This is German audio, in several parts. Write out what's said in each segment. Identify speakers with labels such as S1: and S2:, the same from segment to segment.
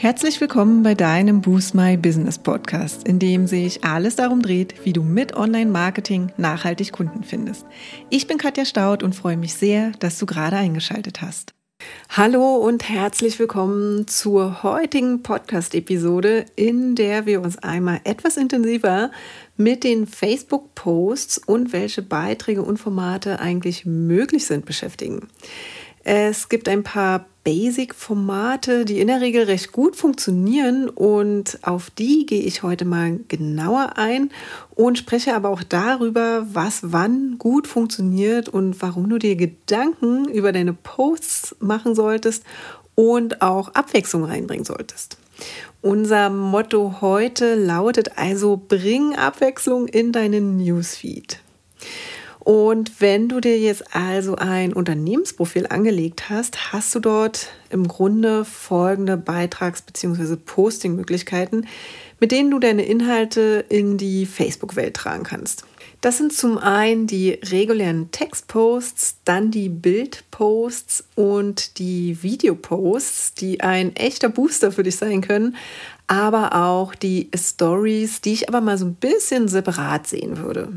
S1: Herzlich willkommen bei deinem Boost My Business Podcast, in dem sich alles darum dreht, wie du mit Online-Marketing nachhaltig Kunden findest. Ich bin Katja Staud und freue mich sehr, dass du gerade eingeschaltet hast. Hallo und herzlich willkommen zur heutigen Podcast-Episode, in der wir uns einmal etwas intensiver mit den Facebook-Posts und welche Beiträge und Formate eigentlich möglich sind beschäftigen. Es gibt ein paar Basic-Formate, die in der Regel recht gut funktionieren und auf die gehe ich heute mal genauer ein und spreche aber auch darüber, was wann gut funktioniert und warum du dir Gedanken über deine Posts machen solltest und auch Abwechslung reinbringen solltest. Unser Motto heute lautet also, bring Abwechslung in deinen Newsfeed. Und wenn du dir jetzt also ein Unternehmensprofil angelegt hast, hast du dort im Grunde folgende Beitrags- bzw. Posting-Möglichkeiten, mit denen du deine Inhalte in die Facebook-Welt tragen kannst. Das sind zum einen die regulären Textposts, dann die Bildposts und die Videoposts, die ein echter Booster für dich sein können, aber auch die Stories, die ich aber mal so ein bisschen separat sehen würde.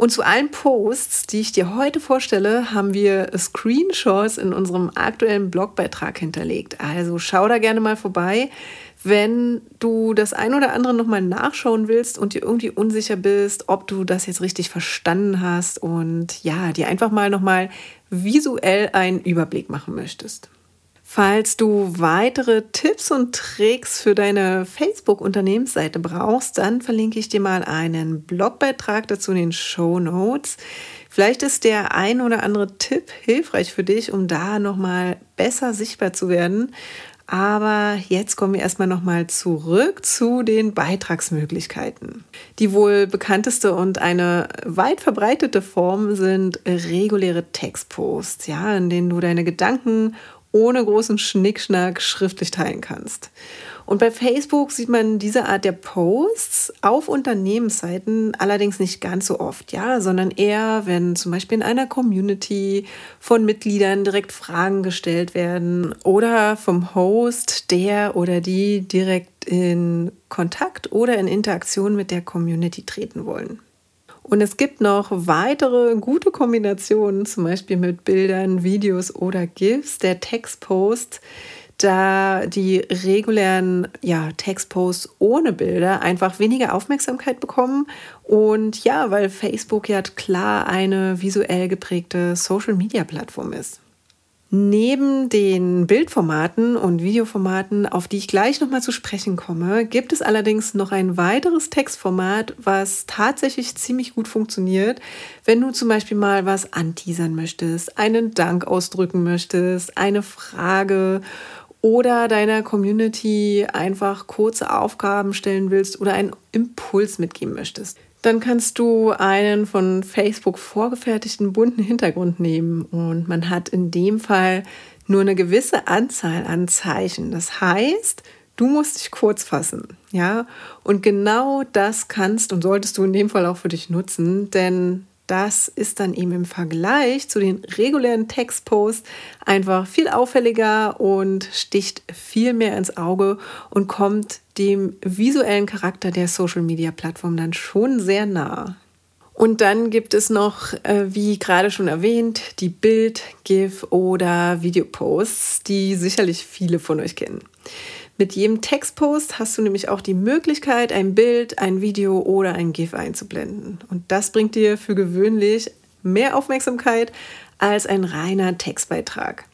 S1: Und zu allen Posts, die ich dir heute vorstelle, haben wir Screenshots in unserem aktuellen Blogbeitrag hinterlegt. Also schau da gerne mal vorbei. Wenn du das ein oder andere nochmal nachschauen willst und dir irgendwie unsicher bist, ob du das jetzt richtig verstanden hast und ja, dir einfach mal nochmal visuell einen Überblick machen möchtest. Falls du weitere Tipps und Tricks für deine Facebook-Unternehmensseite brauchst, dann verlinke ich dir mal einen Blogbeitrag dazu in den Show Notes. Vielleicht ist der ein oder andere Tipp hilfreich für dich, um da nochmal besser sichtbar zu werden. Aber jetzt kommen wir erstmal nochmal zurück zu den Beitragsmöglichkeiten. Die wohl bekannteste und eine weit verbreitete Form sind reguläre Textposts, ja, in denen du deine Gedanken ohne großen Schnickschnack schriftlich teilen kannst. Und bei Facebook sieht man diese Art der Posts auf Unternehmensseiten allerdings nicht ganz so oft, ja, sondern eher, wenn zum Beispiel in einer Community von Mitgliedern direkt Fragen gestellt werden oder vom Host, der oder die direkt in Kontakt oder in Interaktion mit der Community treten wollen. Und es gibt noch weitere gute Kombinationen, zum Beispiel mit Bildern, Videos oder GIFs. Der Textpost, da die regulären ja, Textposts ohne Bilder einfach weniger Aufmerksamkeit bekommen. Und ja, weil Facebook ja klar eine visuell geprägte Social-Media-Plattform ist. Neben den Bildformaten und Videoformaten, auf die ich gleich nochmal zu sprechen komme, gibt es allerdings noch ein weiteres Textformat, was tatsächlich ziemlich gut funktioniert, wenn du zum Beispiel mal was anteasern möchtest, einen Dank ausdrücken möchtest, eine Frage oder deiner Community einfach kurze Aufgaben stellen willst oder einen Impuls mitgeben möchtest. Dann kannst du einen von Facebook vorgefertigten bunten Hintergrund nehmen und man hat in dem Fall nur eine gewisse Anzahl an Zeichen. Das heißt, du musst dich kurz fassen, ja? Und genau das kannst und solltest du in dem Fall auch für dich nutzen, denn das ist dann eben im Vergleich zu den regulären Textposts einfach viel auffälliger und sticht viel mehr ins Auge und kommt dem visuellen Charakter der Social-Media-Plattform dann schon sehr nah. Und dann gibt es noch, äh, wie gerade schon erwähnt, die Bild-, GIF- oder Videoposts, die sicherlich viele von euch kennen. Mit jedem Textpost hast du nämlich auch die Möglichkeit, ein Bild, ein Video oder ein GIF einzublenden. Und das bringt dir für gewöhnlich mehr Aufmerksamkeit als ein reiner Textbeitrag.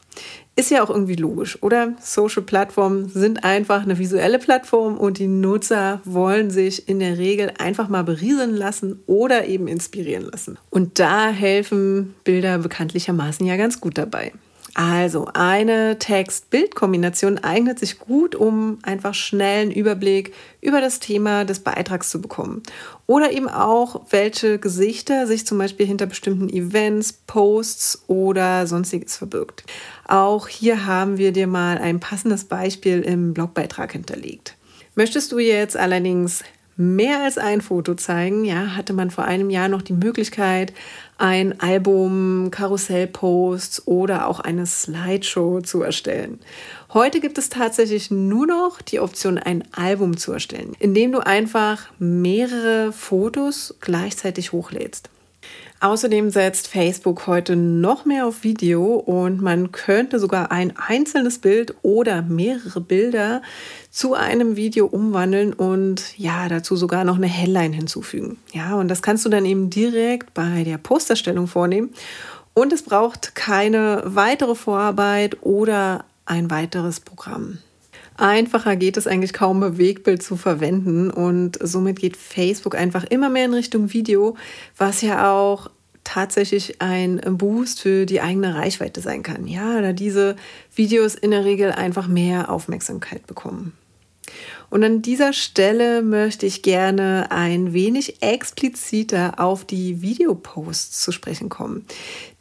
S1: Ist ja auch irgendwie logisch, oder? Social-Plattformen sind einfach eine visuelle Plattform und die Nutzer wollen sich in der Regel einfach mal berieseln lassen oder eben inspirieren lassen. Und da helfen Bilder bekanntlichermaßen ja ganz gut dabei. Also eine Text-Bild-Kombination eignet sich gut, um einfach schnell einen Überblick über das Thema des Beitrags zu bekommen. Oder eben auch, welche Gesichter sich zum Beispiel hinter bestimmten Events, Posts oder sonstiges verbirgt. Auch hier haben wir dir mal ein passendes Beispiel im Blogbeitrag hinterlegt. Möchtest du jetzt allerdings mehr als ein Foto zeigen. Ja, hatte man vor einem Jahr noch die Möglichkeit, ein Album, Karussellposts oder auch eine Slideshow zu erstellen. Heute gibt es tatsächlich nur noch die Option, ein Album zu erstellen, indem du einfach mehrere Fotos gleichzeitig hochlädst. Außerdem setzt Facebook heute noch mehr auf Video und man könnte sogar ein einzelnes Bild oder mehrere Bilder zu einem Video umwandeln und ja, dazu sogar noch eine Headline hinzufügen. Ja, und das kannst du dann eben direkt bei der Posterstellung vornehmen und es braucht keine weitere Vorarbeit oder ein weiteres Programm. Einfacher geht es eigentlich kaum, Bewegtbild zu verwenden und somit geht Facebook einfach immer mehr in Richtung Video, was ja auch tatsächlich ein Boost für die eigene Reichweite sein kann. Ja, da diese Videos in der Regel einfach mehr Aufmerksamkeit bekommen. Und an dieser Stelle möchte ich gerne ein wenig expliziter auf die Videoposts zu sprechen kommen.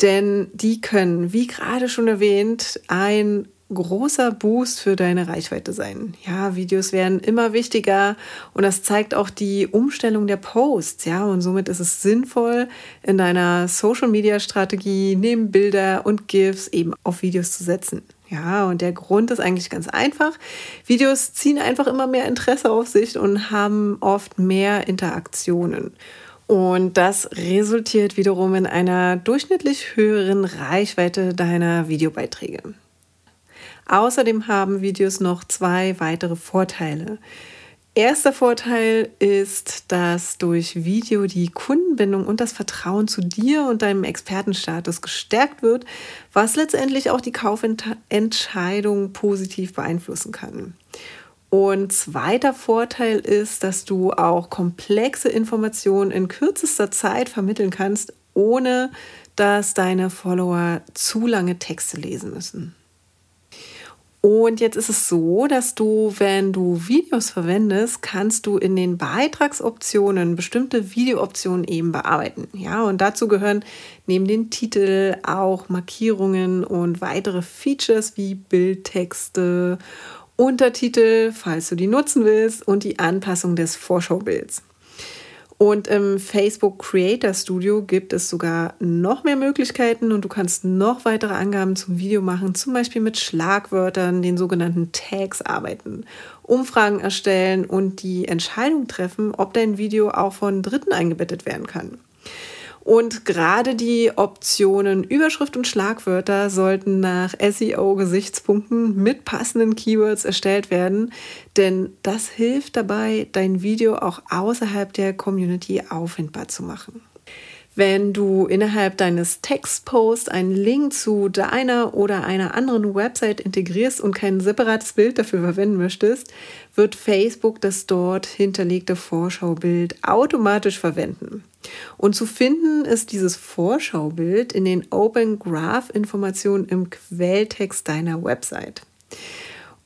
S1: Denn die können, wie gerade schon erwähnt, ein großer Boost für deine Reichweite sein. Ja, Videos werden immer wichtiger und das zeigt auch die Umstellung der Posts. Ja, und somit ist es sinnvoll, in deiner Social Media Strategie neben Bilder und GIFs eben auf Videos zu setzen. Ja, und der Grund ist eigentlich ganz einfach. Videos ziehen einfach immer mehr Interesse auf sich und haben oft mehr Interaktionen. Und das resultiert wiederum in einer durchschnittlich höheren Reichweite deiner Videobeiträge. Außerdem haben Videos noch zwei weitere Vorteile. Erster Vorteil ist, dass durch Video die Kundenbindung und das Vertrauen zu dir und deinem Expertenstatus gestärkt wird, was letztendlich auch die Kaufentscheidung positiv beeinflussen kann. Und zweiter Vorteil ist, dass du auch komplexe Informationen in kürzester Zeit vermitteln kannst, ohne dass deine Follower zu lange Texte lesen müssen. Und jetzt ist es so, dass du, wenn du Videos verwendest, kannst du in den Beitragsoptionen bestimmte Videooptionen eben bearbeiten. Ja, und dazu gehören neben den Titel auch Markierungen und weitere Features wie Bildtexte, Untertitel, falls du die nutzen willst, und die Anpassung des Vorschaubilds. Und im Facebook Creator Studio gibt es sogar noch mehr Möglichkeiten und du kannst noch weitere Angaben zum Video machen, zum Beispiel mit Schlagwörtern, den sogenannten Tags arbeiten, Umfragen erstellen und die Entscheidung treffen, ob dein Video auch von Dritten eingebettet werden kann. Und gerade die Optionen Überschrift und Schlagwörter sollten nach SEO-Gesichtspunkten mit passenden Keywords erstellt werden, denn das hilft dabei, dein Video auch außerhalb der Community auffindbar zu machen. Wenn du innerhalb deines Textposts einen Link zu deiner oder einer anderen Website integrierst und kein separates Bild dafür verwenden möchtest, wird Facebook das dort hinterlegte Vorschaubild automatisch verwenden. Und zu finden ist dieses Vorschaubild in den Open Graph Informationen im Quelltext deiner Website.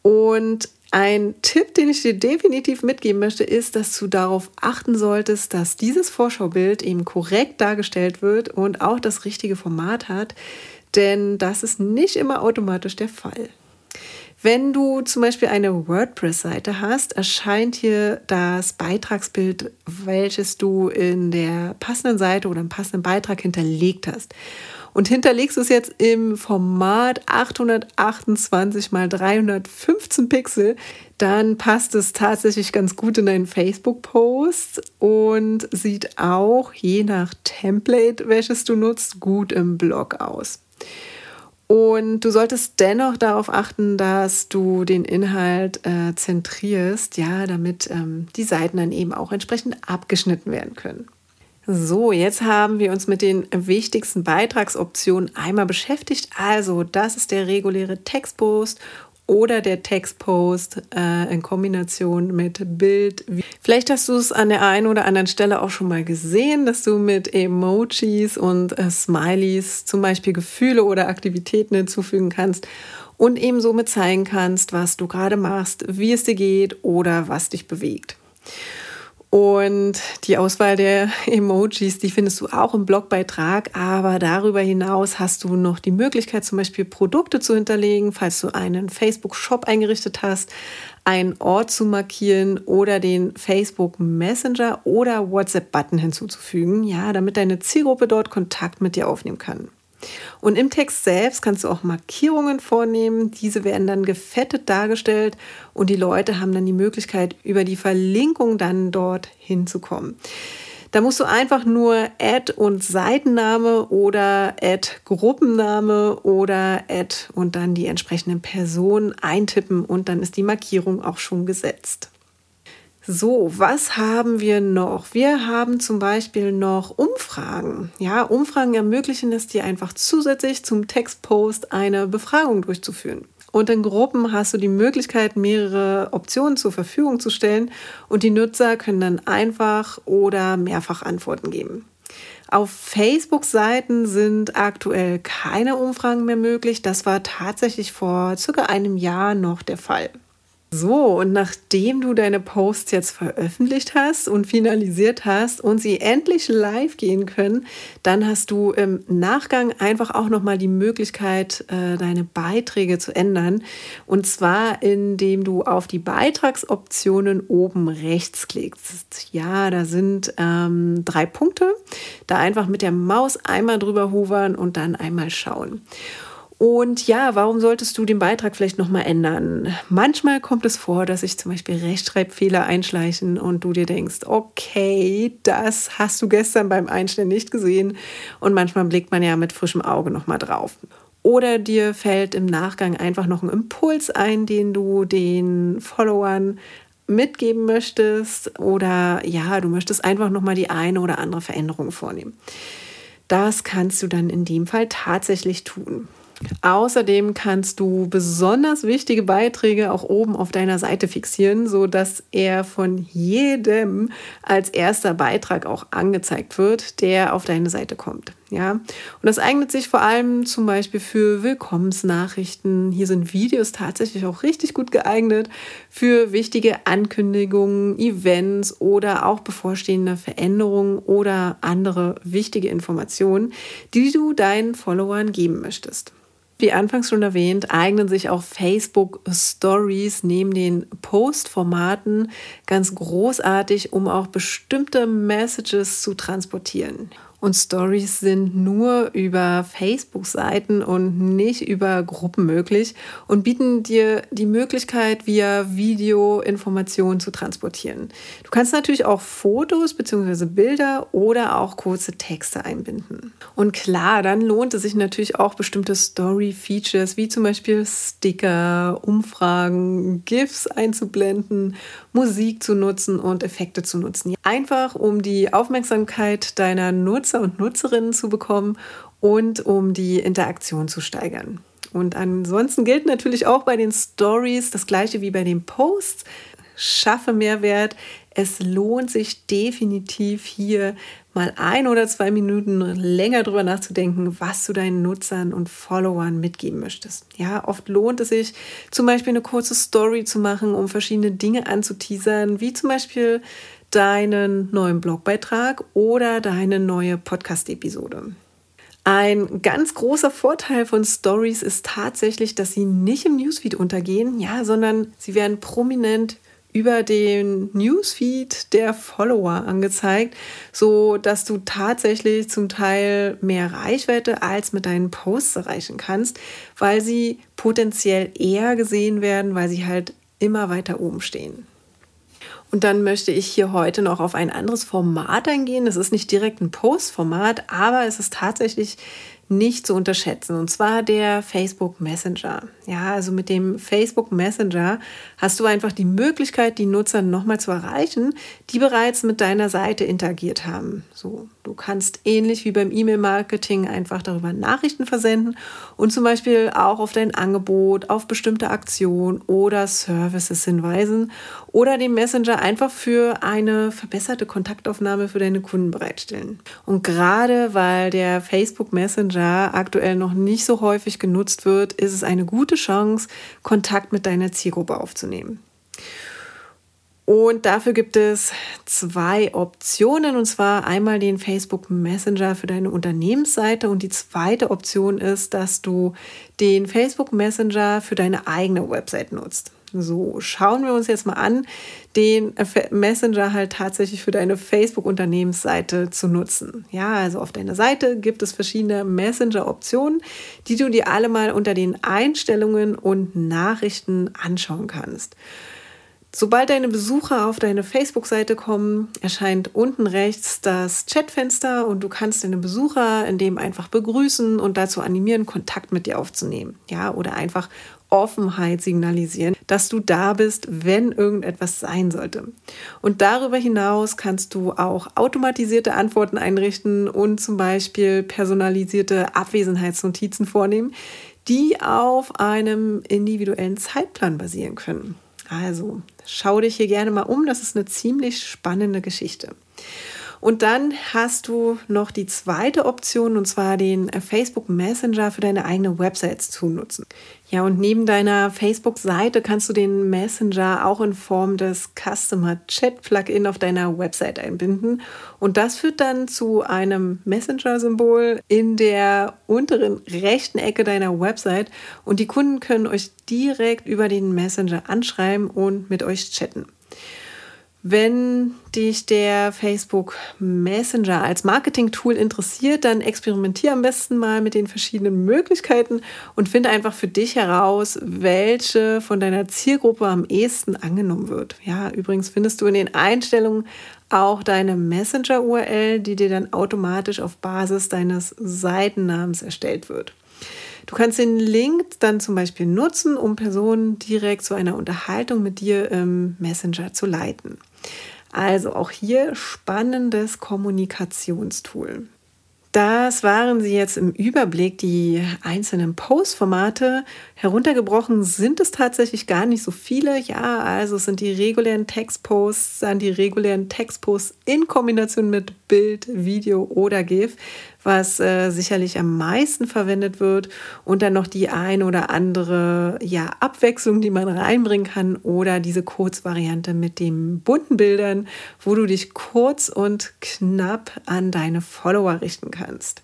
S1: Und ein Tipp, den ich dir definitiv mitgeben möchte, ist, dass du darauf achten solltest, dass dieses Vorschaubild eben korrekt dargestellt wird und auch das richtige Format hat, denn das ist nicht immer automatisch der Fall. Wenn du zum Beispiel eine WordPress-Seite hast, erscheint hier das Beitragsbild, welches du in der passenden Seite oder im passenden Beitrag hinterlegt hast und hinterlegst du es jetzt im Format 828 mal 315 Pixel, dann passt es tatsächlich ganz gut in deinen Facebook-Post und sieht auch je nach Template, welches du nutzt, gut im Blog aus. Und du solltest dennoch darauf achten, dass du den Inhalt äh, zentrierst, ja, damit ähm, die Seiten dann eben auch entsprechend abgeschnitten werden können. So, jetzt haben wir uns mit den wichtigsten Beitragsoptionen einmal beschäftigt. Also, das ist der reguläre Textpost oder der Textpost äh, in Kombination mit Bild. Vielleicht hast du es an der einen oder anderen Stelle auch schon mal gesehen, dass du mit Emojis und äh, Smileys zum Beispiel Gefühle oder Aktivitäten hinzufügen kannst und eben somit zeigen kannst, was du gerade machst, wie es dir geht oder was dich bewegt. Und die Auswahl der Emojis, die findest du auch im Blogbeitrag. Aber darüber hinaus hast du noch die Möglichkeit, zum Beispiel Produkte zu hinterlegen, falls du einen Facebook-Shop eingerichtet hast, einen Ort zu markieren oder den Facebook Messenger oder WhatsApp-Button hinzuzufügen, ja, damit deine Zielgruppe dort Kontakt mit dir aufnehmen kann. Und im Text selbst kannst du auch Markierungen vornehmen. Diese werden dann gefettet dargestellt und die Leute haben dann die Möglichkeit, über die Verlinkung dann dort hinzukommen. Da musst du einfach nur Add und Seitenname oder Add Gruppenname oder Add und dann die entsprechenden Personen eintippen und dann ist die Markierung auch schon gesetzt. So, was haben wir noch? Wir haben zum Beispiel noch Umfragen. Ja, Umfragen ermöglichen es dir einfach zusätzlich zum Textpost eine Befragung durchzuführen. Und in Gruppen hast du die Möglichkeit, mehrere Optionen zur Verfügung zu stellen und die Nutzer können dann einfach oder mehrfach Antworten geben. Auf Facebook-Seiten sind aktuell keine Umfragen mehr möglich. Das war tatsächlich vor circa einem Jahr noch der Fall. So, und nachdem du deine Posts jetzt veröffentlicht hast und finalisiert hast und sie endlich live gehen können, dann hast du im Nachgang einfach auch nochmal die Möglichkeit, äh, deine Beiträge zu ändern. Und zwar, indem du auf die Beitragsoptionen oben rechts klickst. Ja, da sind ähm, drei Punkte. Da einfach mit der Maus einmal drüber hovern und dann einmal schauen. Und ja, warum solltest du den Beitrag vielleicht nochmal ändern? Manchmal kommt es vor, dass sich zum Beispiel Rechtschreibfehler einschleichen und du dir denkst, okay, das hast du gestern beim Einstellen nicht gesehen. Und manchmal blickt man ja mit frischem Auge nochmal drauf. Oder dir fällt im Nachgang einfach noch ein Impuls ein, den du den Followern mitgeben möchtest. Oder ja, du möchtest einfach nochmal die eine oder andere Veränderung vornehmen. Das kannst du dann in dem Fall tatsächlich tun. Außerdem kannst du besonders wichtige Beiträge auch oben auf deiner Seite fixieren, so dass er von jedem als erster Beitrag auch angezeigt wird, der auf deine Seite kommt. Ja, und das eignet sich vor allem zum Beispiel für Willkommensnachrichten. Hier sind Videos tatsächlich auch richtig gut geeignet für wichtige Ankündigungen, Events oder auch bevorstehende Veränderungen oder andere wichtige Informationen, die du deinen Followern geben möchtest. Wie anfangs schon erwähnt, eignen sich auch Facebook Stories neben den Post-Formaten ganz großartig, um auch bestimmte Messages zu transportieren. Und Stories sind nur über Facebook-Seiten und nicht über Gruppen möglich und bieten dir die Möglichkeit, via Video Informationen zu transportieren. Du kannst natürlich auch Fotos bzw. Bilder oder auch kurze Texte einbinden. Und klar, dann lohnt es sich natürlich auch bestimmte Story-Features wie zum Beispiel Sticker, Umfragen, GIFs einzublenden, Musik zu nutzen und Effekte zu nutzen. Einfach um die Aufmerksamkeit deiner Nutzer und Nutzerinnen zu bekommen und um die Interaktion zu steigern. Und ansonsten gilt natürlich auch bei den Stories das gleiche wie bei den Posts. Schaffe Mehrwert. Es lohnt sich definitiv hier mal ein oder zwei Minuten länger drüber nachzudenken, was du deinen Nutzern und Followern mitgeben möchtest. Ja, oft lohnt es sich, zum Beispiel eine kurze Story zu machen, um verschiedene Dinge anzuteasern, wie zum Beispiel deinen neuen Blogbeitrag oder deine neue Podcast-Episode. Ein ganz großer Vorteil von Stories ist tatsächlich, dass sie nicht im Newsfeed untergehen, ja, sondern sie werden prominent über den Newsfeed der Follower angezeigt, so dass du tatsächlich zum Teil mehr Reichweite als mit deinen Posts erreichen kannst, weil sie potenziell eher gesehen werden, weil sie halt immer weiter oben stehen. Und dann möchte ich hier heute noch auf ein anderes Format eingehen. Es ist nicht direkt ein Post-Format, aber es ist tatsächlich nicht zu unterschätzen. Und zwar der Facebook Messenger. Ja, also mit dem Facebook Messenger hast du einfach die Möglichkeit, die Nutzer nochmal zu erreichen, die bereits mit deiner Seite interagiert haben. So, du kannst ähnlich wie beim E-Mail-Marketing einfach darüber Nachrichten versenden und zum Beispiel auch auf dein Angebot, auf bestimmte Aktionen oder Services hinweisen oder den Messenger einfach für eine verbesserte Kontaktaufnahme für deine Kunden bereitstellen. Und gerade weil der Facebook Messenger Messenger aktuell noch nicht so häufig genutzt wird, ist es eine gute Chance, Kontakt mit deiner Zielgruppe aufzunehmen. Und dafür gibt es zwei Optionen, und zwar einmal den Facebook Messenger für deine Unternehmensseite und die zweite Option ist, dass du den Facebook Messenger für deine eigene Website nutzt. So, schauen wir uns jetzt mal an, den Messenger halt tatsächlich für deine Facebook-Unternehmensseite zu nutzen. Ja, also auf deiner Seite gibt es verschiedene Messenger-Optionen, die du dir alle mal unter den Einstellungen und Nachrichten anschauen kannst. Sobald deine Besucher auf deine Facebook-Seite kommen, erscheint unten rechts das Chatfenster und du kannst deine Besucher in dem einfach begrüßen und dazu animieren, Kontakt mit dir aufzunehmen. Ja, oder einfach Offenheit signalisieren, dass du da bist, wenn irgendetwas sein sollte. Und darüber hinaus kannst du auch automatisierte Antworten einrichten und zum Beispiel personalisierte Abwesenheitsnotizen vornehmen, die auf einem individuellen Zeitplan basieren können. Also schau dich hier gerne mal um, das ist eine ziemlich spannende Geschichte. Und dann hast du noch die zweite Option, und zwar den Facebook Messenger für deine eigene Website zu nutzen. Ja, und neben deiner Facebook-Seite kannst du den Messenger auch in Form des Customer Chat Plugin auf deiner Website einbinden. Und das führt dann zu einem Messenger-Symbol in der unteren rechten Ecke deiner Website. Und die Kunden können euch direkt über den Messenger anschreiben und mit euch chatten. Wenn dich der Facebook Messenger als Marketing-Tool interessiert, dann experimentiere am besten mal mit den verschiedenen Möglichkeiten und finde einfach für dich heraus, welche von deiner Zielgruppe am ehesten angenommen wird. Ja, übrigens findest du in den Einstellungen auch deine Messenger-URL, die dir dann automatisch auf Basis deines Seitennamens erstellt wird. Du kannst den Link dann zum Beispiel nutzen, um Personen direkt zu einer Unterhaltung mit dir im Messenger zu leiten. Also auch hier spannendes Kommunikationstool. Das waren sie jetzt im Überblick, die einzelnen Post-Formate. Heruntergebrochen sind es tatsächlich gar nicht so viele. Ja, also es sind die regulären Textposts, dann die regulären Textposts in Kombination mit Bild, Video oder GIF was äh, sicherlich am meisten verwendet wird und dann noch die ein oder andere ja, Abwechslung, die man reinbringen kann oder diese Kurzvariante mit den bunten Bildern, wo du dich kurz und knapp an deine Follower richten kannst.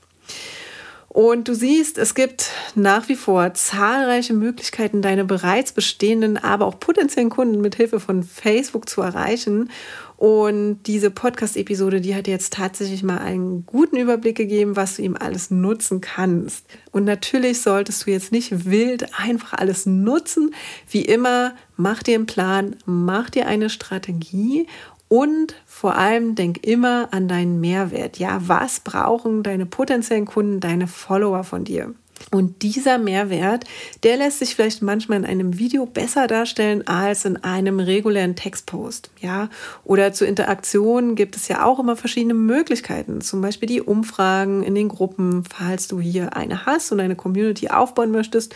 S1: Und du siehst, es gibt nach wie vor zahlreiche Möglichkeiten, deine bereits bestehenden, aber auch potenziellen Kunden mit Hilfe von Facebook zu erreichen. Und diese Podcast-Episode, die hat jetzt tatsächlich mal einen guten Überblick gegeben, was du ihm alles nutzen kannst. Und natürlich solltest du jetzt nicht wild einfach alles nutzen. Wie immer, mach dir einen Plan, mach dir eine Strategie und vor allem denk immer an deinen Mehrwert. Ja, was brauchen deine potenziellen Kunden, deine Follower von dir? Und dieser Mehrwert, der lässt sich vielleicht manchmal in einem Video besser darstellen als in einem regulären Textpost. Ja, oder zur Interaktion gibt es ja auch immer verschiedene Möglichkeiten. Zum Beispiel die Umfragen in den Gruppen, falls du hier eine hast und eine Community aufbauen möchtest.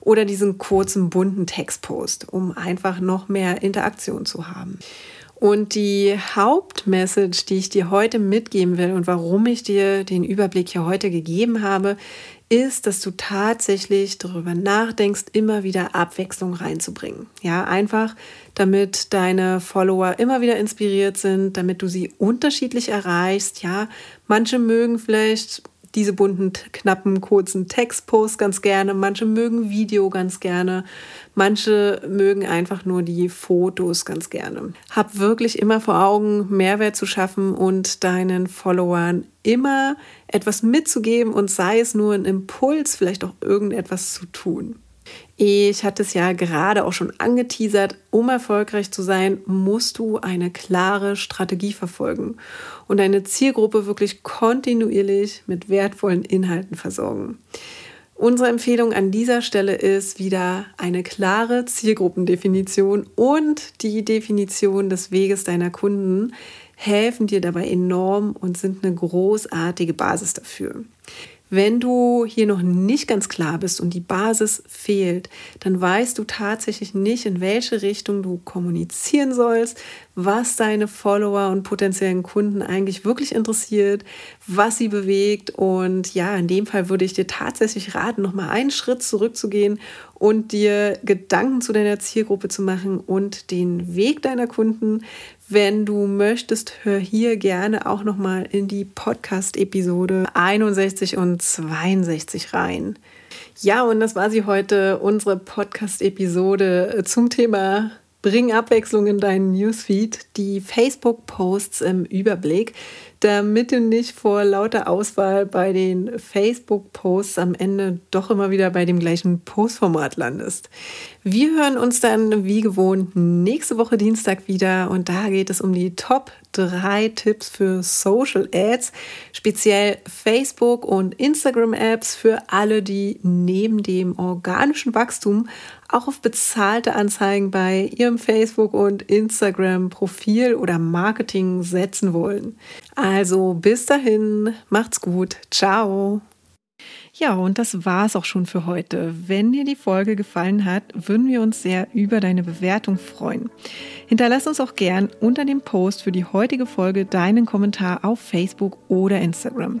S1: Oder diesen kurzen bunten Textpost, um einfach noch mehr Interaktion zu haben. Und die Hauptmessage, die ich dir heute mitgeben will und warum ich dir den Überblick hier heute gegeben habe, ist, dass du tatsächlich darüber nachdenkst, immer wieder Abwechslung reinzubringen. Ja, einfach damit deine Follower immer wieder inspiriert sind, damit du sie unterschiedlich erreichst. Ja, manche mögen vielleicht diese bunten, knappen, kurzen Textposts ganz gerne. Manche mögen Video ganz gerne. Manche mögen einfach nur die Fotos ganz gerne. Hab wirklich immer vor Augen, Mehrwert zu schaffen und deinen Followern immer etwas mitzugeben und sei es nur ein Impuls, vielleicht auch irgendetwas zu tun. Ich hatte es ja gerade auch schon angeteasert, um erfolgreich zu sein, musst du eine klare Strategie verfolgen und deine Zielgruppe wirklich kontinuierlich mit wertvollen Inhalten versorgen. Unsere Empfehlung an dieser Stelle ist wieder eine klare Zielgruppendefinition und die Definition des Weges deiner Kunden helfen dir dabei enorm und sind eine großartige Basis dafür. Wenn du hier noch nicht ganz klar bist und die Basis fehlt, dann weißt du tatsächlich nicht, in welche Richtung du kommunizieren sollst, was deine Follower und potenziellen Kunden eigentlich wirklich interessiert, was sie bewegt. Und ja, in dem Fall würde ich dir tatsächlich raten, nochmal einen Schritt zurückzugehen und dir Gedanken zu deiner Zielgruppe zu machen und den Weg deiner Kunden. Wenn du möchtest, hör hier gerne auch nochmal in die Podcast-Episode 61 und 62 rein. Ja, und das war sie heute, unsere Podcast-Episode zum Thema Bring Abwechslung in deinen Newsfeed, die Facebook-Posts im Überblick, damit du nicht vor lauter Auswahl bei den Facebook-Posts am Ende doch immer wieder bei dem gleichen Postformat landest. Wir hören uns dann wie gewohnt nächste Woche Dienstag wieder und da geht es um die Top 3 Tipps für Social Ads, speziell Facebook und Instagram Apps für alle, die neben dem organischen Wachstum auch auf bezahlte Anzeigen bei ihrem Facebook und Instagram Profil oder Marketing setzen wollen. Also bis dahin, macht's gut. Ciao. Ja, und das war's auch schon für heute. Wenn dir die Folge gefallen hat, würden wir uns sehr über deine Bewertung freuen. Hinterlass uns auch gern unter dem Post für die heutige Folge deinen Kommentar auf Facebook oder Instagram.